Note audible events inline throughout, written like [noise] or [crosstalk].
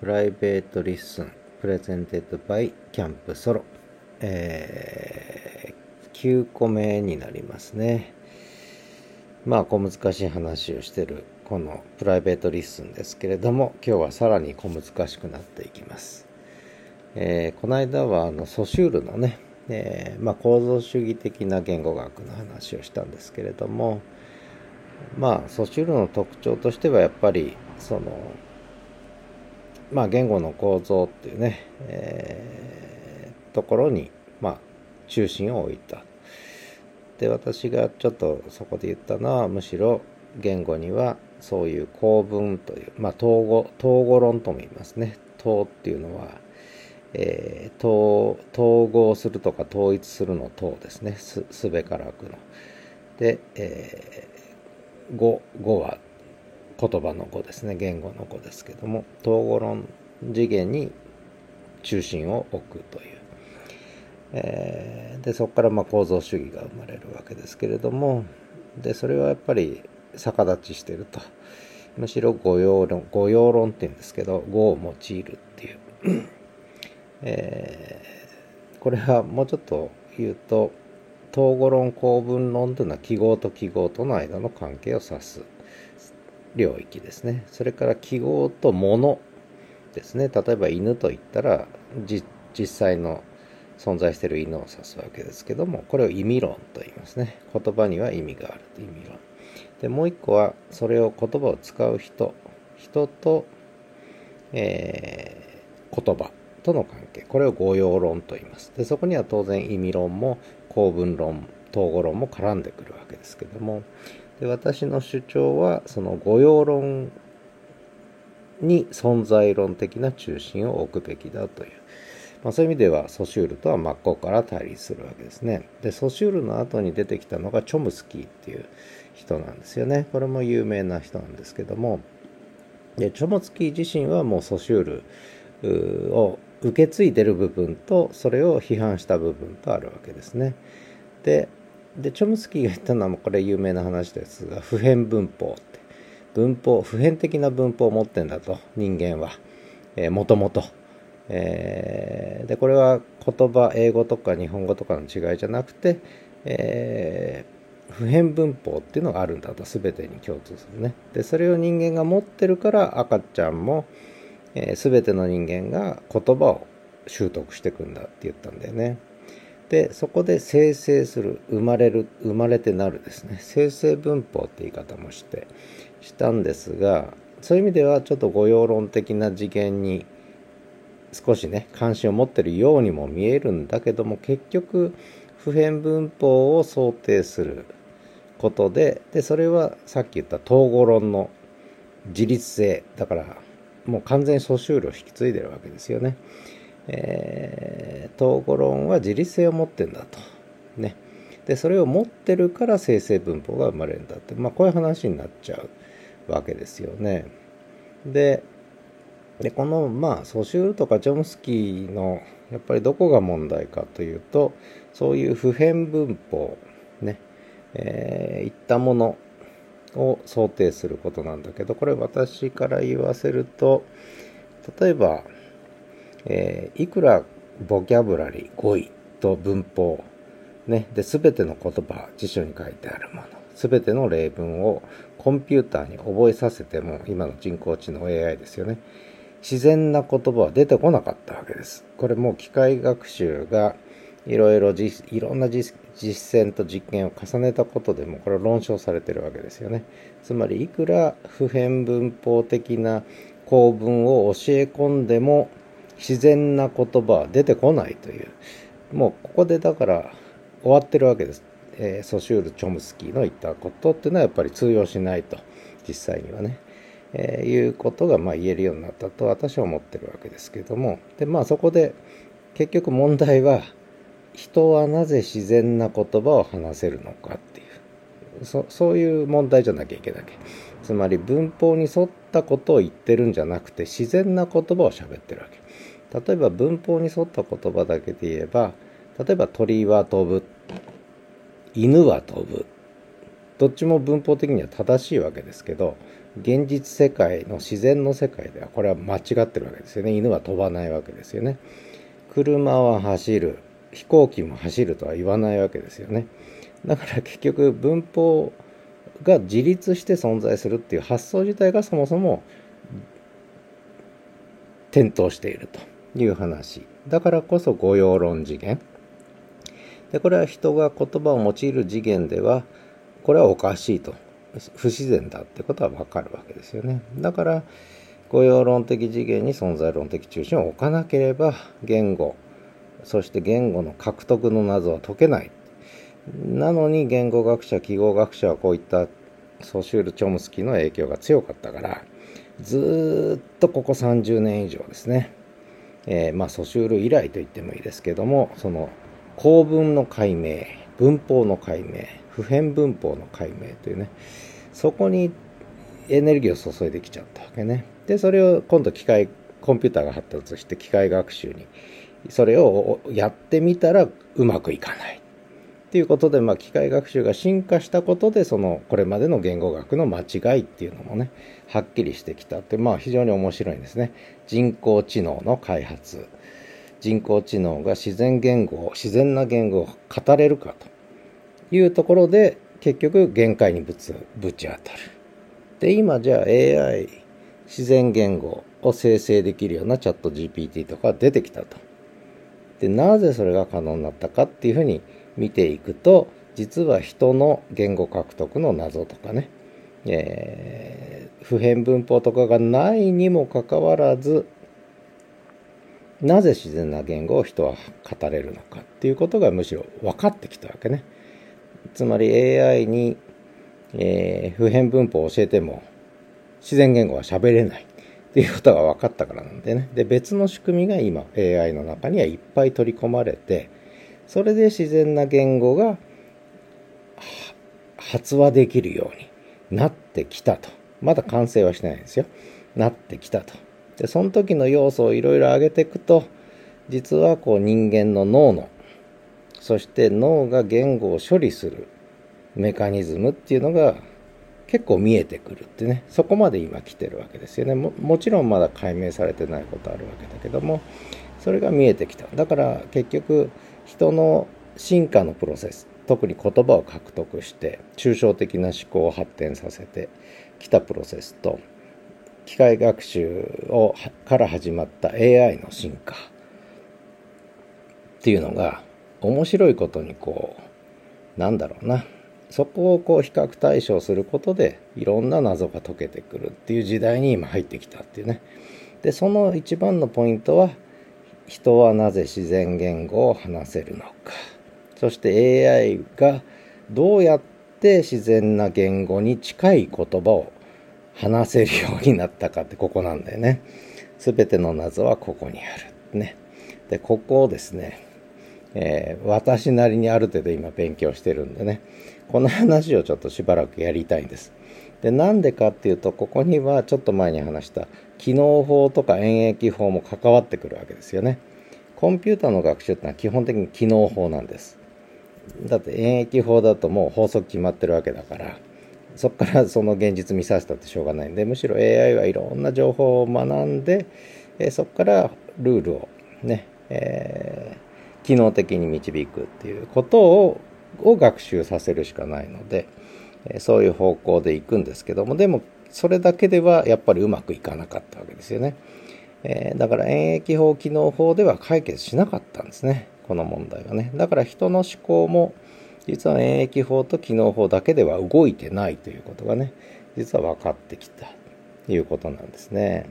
Private Listen presented by Camp Solo、えー、9個目になりますね。まあ小難しい話をしてるこの Private Listen ですけれども今日はさらに小難しくなっていきます、えー、この間はあのソシュールのね、えー、まあ、構造主義的な言語学の話をしたんですけれどもまあソシュールの特徴としてはやっぱりそのまあ、言語の構造っていうね、えー、ところに、まあ、中心を置いた。で私がちょっとそこで言ったのはむしろ言語にはそういう構文という、まあ、統合統合論とも言いますね。統っていうのは、えー、統統合するとか統一するの統ですね。すべからくの。で、えー、語語は言葉の語ですね。言語の語ですけども統合論次元に中心を置くという、えー、でそこからま構造主義が生まれるわけですけれどもでそれはやっぱり逆立ちしてると。むしろ御用論御用論っていうんですけど語を用いるっていう、[coughs] えー、これはもうちょっと言うと統合論公文論というのは記号と記号との間の関係を指す。領域ですね。それから記号と物ですね。例えば犬といったら実際の存在している犬を指すわけですけどもこれを意味論と言いますね。言葉には意味があると意味論。でもう一個はそれを言葉を使う人。人と、えー、言葉。との関係。これを語用論と言います。でそこには当然意味論も公文論統合論も絡んでくるわけですけどもで私の主張はその御用論に存在論的な中心を置くべきだという、まあ、そういう意味ではソシュールとは真っ向から対立するわけですね。でソシュールの後に出てきたのがチョムスキーっていう人なんですよね。これも有名な人なんですけども。でチョムスキー自身はもうソシュールを受け継いでる部分とそれを批判した部分とあるわけですね。ででチョムスキーが言ったのはこれ有名な話ですが普遍文法って。文法普遍的な文法を持ってんだと人間は。もともとでこれは言葉英語とか日本語とかの違いじゃなくて、えー、普遍文法っていうのがあるんだと全てに共通するね。でそれを人間が持ってるから赤ちゃんも、えー、全ての人間が言葉を習得していくんだって言ったんだよね。でそこで生成する生まれる生まれてなるですね生成文法って言い方もしてしたんですがそういう意味ではちょっと御用論的な次元に少しね関心を持ってるようにも見えるんだけども結局普遍文法を想定することででそれはさっき言った統合論の自律性だからもう完全に素集量を引き継いでるわけですよね。えー、統合論は自律性を持ってんだと。ね。で、それを持ってるから生成文法が生まれるんだって、まあこういう話になっちゃうわけですよね。で、でこのまあソシュールとかチョムスキーのやっぱりどこが問題かというとそういう普遍文法ね、えー、いったものを想定することなんだけどこれ私から言わせると例えばえー、いくらボキャブラリー語彙と文法ね、で全ての言葉辞書に書いてあるもの全ての例文をコンピューターに覚えさせても今の人工知能 AI ですよね。自然な言葉は出てこなかったわけです。これもう機械学習がいろいろいろんな実践と実験を重ねたことでもこれは論証されてるわけですよね。つまりいくら普遍文法的な構文を教え込んでも自然な言葉は出てこないという。もうここでだから終わってるわけです、えー、ソシュール・チョムスキーの言ったことっていうのはやっぱり通用しないと実際にはね、えー、いうことがまあ言えるようになったと私は思ってるわけですけども。でまあそこで結局問題は人はなぜ自然な言葉を話せるのかっていう。そそういう問題じゃなきゃいけないつまり文法に沿ったことを言ってるんじゃなくて自然な言葉を喋ってるわけ。例えば文法に沿った言葉だけで言えば例えば鳥は飛ぶ犬は飛ぶどっちも文法的には正しいわけですけど現実世界の自然の世界ではこれは間違ってるわけですよね。犬は飛ばないわけですよね。車は走る飛行機も走るとは言わないわけですよね。だから結局文法が自立して存在するっていう発想自体がそもそも点灯していると。いう話。だからこそ御用論次元。でこれは人が言葉を用いる次元ではこれはおかしいと。不自然だってことはわかるわけですよね。だから御用論的次元に存在論的中心を置かなければ言語そして言語の獲得の謎は解けない。なのに言語学者記号学者はこういったソシュール・チョムスキーの影響が強かったからずっとここ30年以上ですね、えー、まあソシュール以来と言ってもいいですけどもその構文の解明文法の解明普遍文法の解明というねそこにエネルギーを注いできちゃったわけね。でそれを今度機械コンピューターが発達して機械学習にそれをやってみたらうまくいかない。っていうことで、まあ、機械学習が進化したことでそのこれまでの言語学の間違いっていうのもねはっきりしてきたってまあ非常に面白いんですね。人工知能の開発。人工知能が自然言語自然な言語を語れるかというところで結局限界にぶつぶち当たる。で今じゃあ AI 自然言語を生成できるようなチャット GPT とか出てきたと。でなぜそれが可能になったかっていうふうに見ていくと実は人の言語獲得の謎とかね、えー、普遍文法とかがないにもかかわらずなぜ自然な言語を人は語れるのかっていうことがむしろ分かってきたわけね。つまり AI に、えー、普遍文法を教えても自然言語は喋れないっていうことが分かったからなんでね。で、別の仕組みが今 AI の中にはいっぱい取り込まれて、それで自然な言語が発話できるようになってきたと。まだ完成はしてないんですよ。なってきたと。で、その時の要素をいろいろ上げていくと、実はこう人間の脳の、そして脳が言語を処理するメカニズムっていうのが結構見えてくるってね、そこまで今来てるわけですよね。ももちろんまだ解明されてないことあるわけだけども、それが見えてきた。だから結局、人の進化のプロセス特に言葉を獲得して抽象的な思考を発展させてきたプロセスと機械学習をから始まった AI の進化っていうのが面白いことにこうなんだろうな。そこをこう比較対象することでいろんな謎が解けてくるっていう時代に今入ってきたっていうね。でその一番のポイントは人はなぜ自然言語を話せるのか。そして AI がどうやって自然な言語に近い言葉を話せるようになったかってここなんだよね。全ての謎はここにあるね。でここをですね、えー、私なりにある程度今勉強してるんでね。この話をちょっとしばらくやりたいんです。でなんでかっていうとここにはちょっと前に話した機能法とか演繹法も関わってくるわけですよね。コンピューターの学習ってのは基本的に機能法なんです。だって演繹法だともう法則決まってるわけだからそこからその現実見させたってしょうがないんでむしろ AI はいろんな情報を学んで、えそこからルールをね、えー、機能的に導くっていうことをを学習させるしかないので、そういう方向で行くんですけどもでもそれだけではやっぱりうまくいかなかったわけですよね。えー、だから演疫法機能法では解決しなかったんですねこの問題はね。だから人の思考も実は演疫法と機能法だけでは動いてないということがね実は分かってきたということなんですね。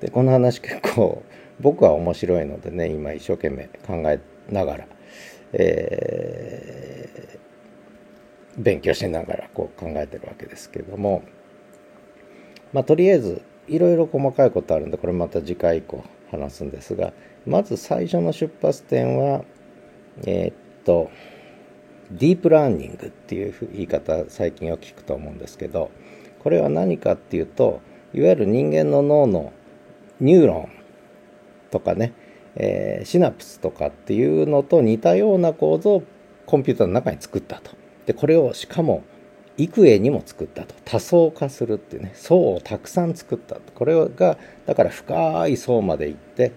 でこの話結構僕は面白いのでね今一生懸命考えながら、えー、勉強しながらこう考えてるわけですけどもまあ、とりあえずいろいろ細かいことあるんでこれまた次回以降話すんですがまず最初の出発点はえー、っとディープラーニングっていう言い方最近は聞くと思うんですけどこれは何かっていうといわゆる人間の脳のニューロンとかね、えー、シナプスとかっていうのと似たような構造をコンピューターの中に作ったと。でこれをしかも幾重にも作ったと。多層化するっていうね層をたくさん作ったこれがだから深い層まで行って、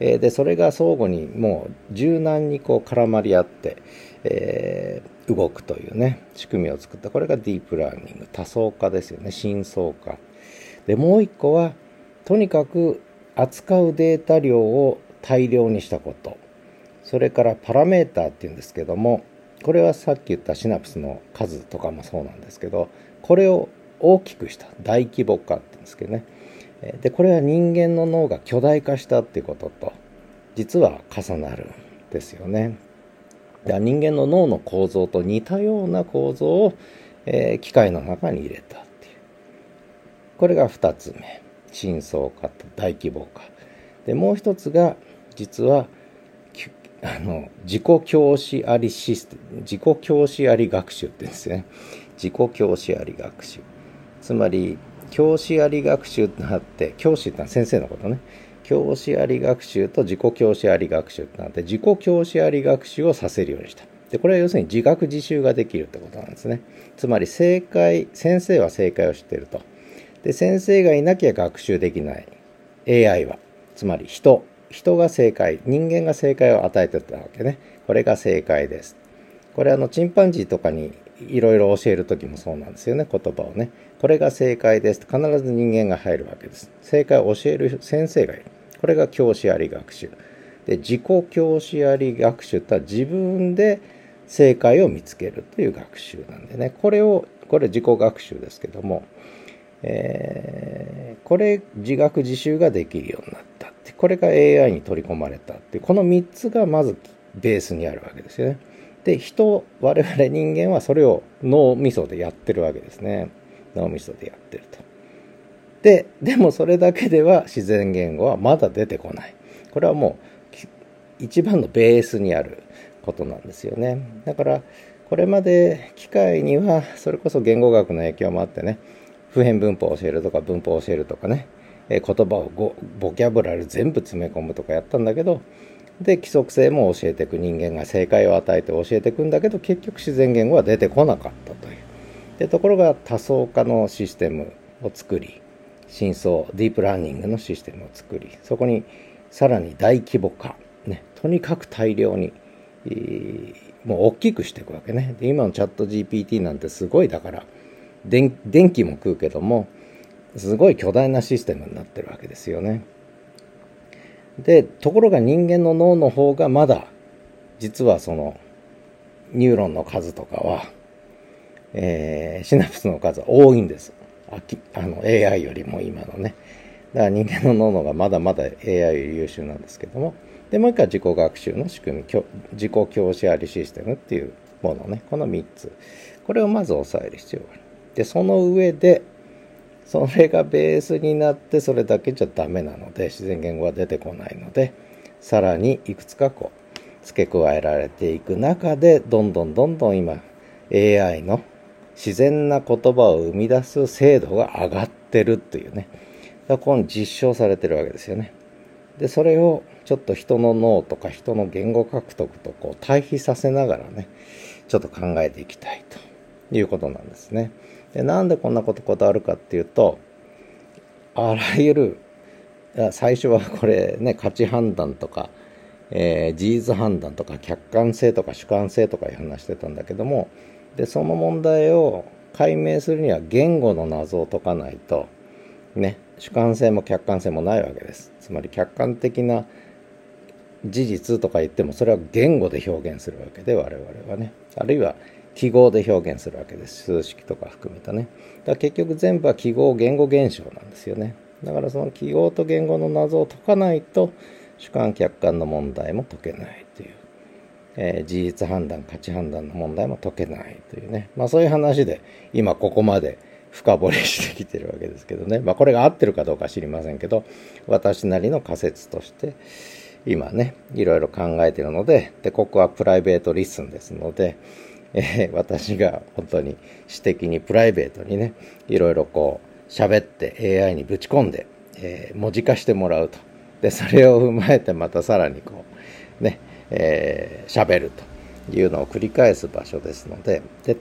えー、でそれが相互にもう柔軟にこう絡まり合って、えー、動くというね仕組みを作った。これがディープラーニング。多層化ですよね。深層化。でもう一個はとにかく扱うデータ量を大量にしたこと。それからパラメーターっていうんですけどもこれはさっき言ったシナプスの数とかもそうなんですけどこれを大きくした大規模化って言うんですけどね。でこれは人間の脳が巨大化したっていうことと実は重なるんですよね。人間の脳の構造と似たような構造を、えー、機械の中に入れたっていう。これが2つ目。深層化と大規模化。でもう一つが実はあの自己教師ありシステム自己教師あり学習ってですね。自己教師あり学習。つまり教師あり学習ってなって教師ってのは先生のことね。教師あり学習と自己教師あり学習ってなって自己教師あり学習をさせるようにした。でこれは要するに自学自習ができるってことなんですね。つまり正解先生は正解を知ってると。で先生がいなきゃ学習できない。AI は。つまり人。人が正解人間が正解を与えてたわけね。これが正解です。これあのチンパンジーとかにいろいろ教える時もそうなんですよね言葉をね。これが正解です。必ず人間が入るわけです。正解を教える先生がいる。これが教師あり学習。で自己教師あり学習とは自分で正解を見つけるという学習なんでね。これをこれ自己学習ですけども、えー、これ自学自習ができるようになったって。これが AI に取り込まれたって。この3つがまずベースにあるわけですよね。で人我々人間はそれを脳みそでやってるわけですね。脳みそでやってると。ででもそれだけでは自然言語はまだ出てこない。これはもう一番のベースにあることなんですよね。だからこれまで機械にはそれこそ言語学の影響もあってね普遍文法を教えるとか文法を教えるとかねえ言葉をボキャブラリー全部詰め込むとかやったんだけどで規則性も教えていく。人間が正解を与えて教えていくんだけど結局自然言語は出てこなかったという。でところが多層化のシステムを作り深層ディープラーニングのシステムを作りそこにさらに大規模化、ね、とにかく大量に、もう大きくしていくわけね。で今のチャット GPT なんてすごいだから電気も食うけどもすごい巨大なシステムになってるわけですよね。でところが人間の脳の方がまだ実はそのニューロンの数とかは、えー、シナプスの数は多いんです。ああの AI よりも今のね。だから人間の脳のがまだまだ AI より優秀なんですけども。でもう一回自己学習の仕組み自己教師ありシステムっていうものね。この3つ。これをまず押さえる必要がある。でその上でそれがベースになってそれだけじゃダメなので自然言語は出てこないのでさらにいくつかこう付け加えられていく中でどんどんどんどん今 AI の自然な言葉を生み出す精度が上がってるっていうねだからここに実証されてるわけですよねでそれをちょっと人の脳とか人の言語獲得とこう対比させながらねちょっと考えていきたいということなんですね。でなんでこんなことこだわるかっていうとあらゆる最初はこれね価値判断とか、えー、事実判断とか客観性とか主観性とかいう話してたんだけどもでその問題を解明するには言語の謎を解かないとね主観性も客観性もないわけです。つまり客観的な事実とか言ってもそれは言語で表現するわけで我々はね。あるいは記号で表現するわけです。数式とか含めたね。だから結局全部は記号言語現象なんですよね。だからその記号と言語の謎を解かないと主観客観の問題も解けないという、えー、事実判断価値判断の問題も解けないというね。まあそういう話で今ここまで深掘りしてきてるわけですけどね。まあこれが合ってるかどうか知りませんけど私なりの仮説として今ねいろいろ考えてるのででここはプライベートリッスンですのでえー、私が本当に私的にプライベートにねいろいろこう喋って AI にぶち込んで、えー、文字化してもらうと。でそれを踏まえてまたさらにこうね喋、えー、るというのを繰り返す場所ですので。で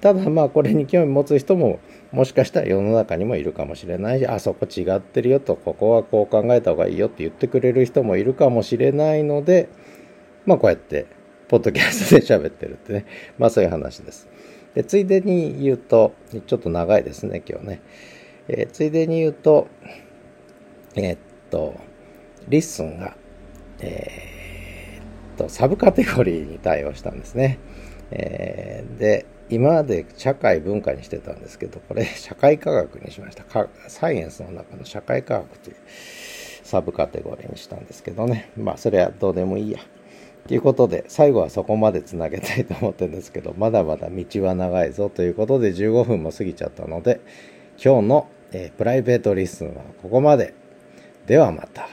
ただまあこれに興味持つ人ももしかしたら世の中にもいるかもしれないしあそこ違ってるよとここはこう考えた方がいいよって言ってくれる人もいるかもしれないのでまあこうやってポッドキャストで喋ってるってね [laughs] まあそういう話です。でついでに言うとちょっと長いですね今日ね。えー、ついでに言うとえー、っと LISTEN がえー、っとサブカテゴリーに対応したんですね。え、で今まで社会文化にしてたんですけどこれ社会科学にしましたサイエンスの中の社会科学というサブカテゴリーにしたんですけどねまあそれはどうでもいいやということで最後はそこまでつなげたいと思ってるんですけどまだまだ道は長いぞということで15分も過ぎちゃったので今日の、えー、プライベートリッスンはここまでではまた。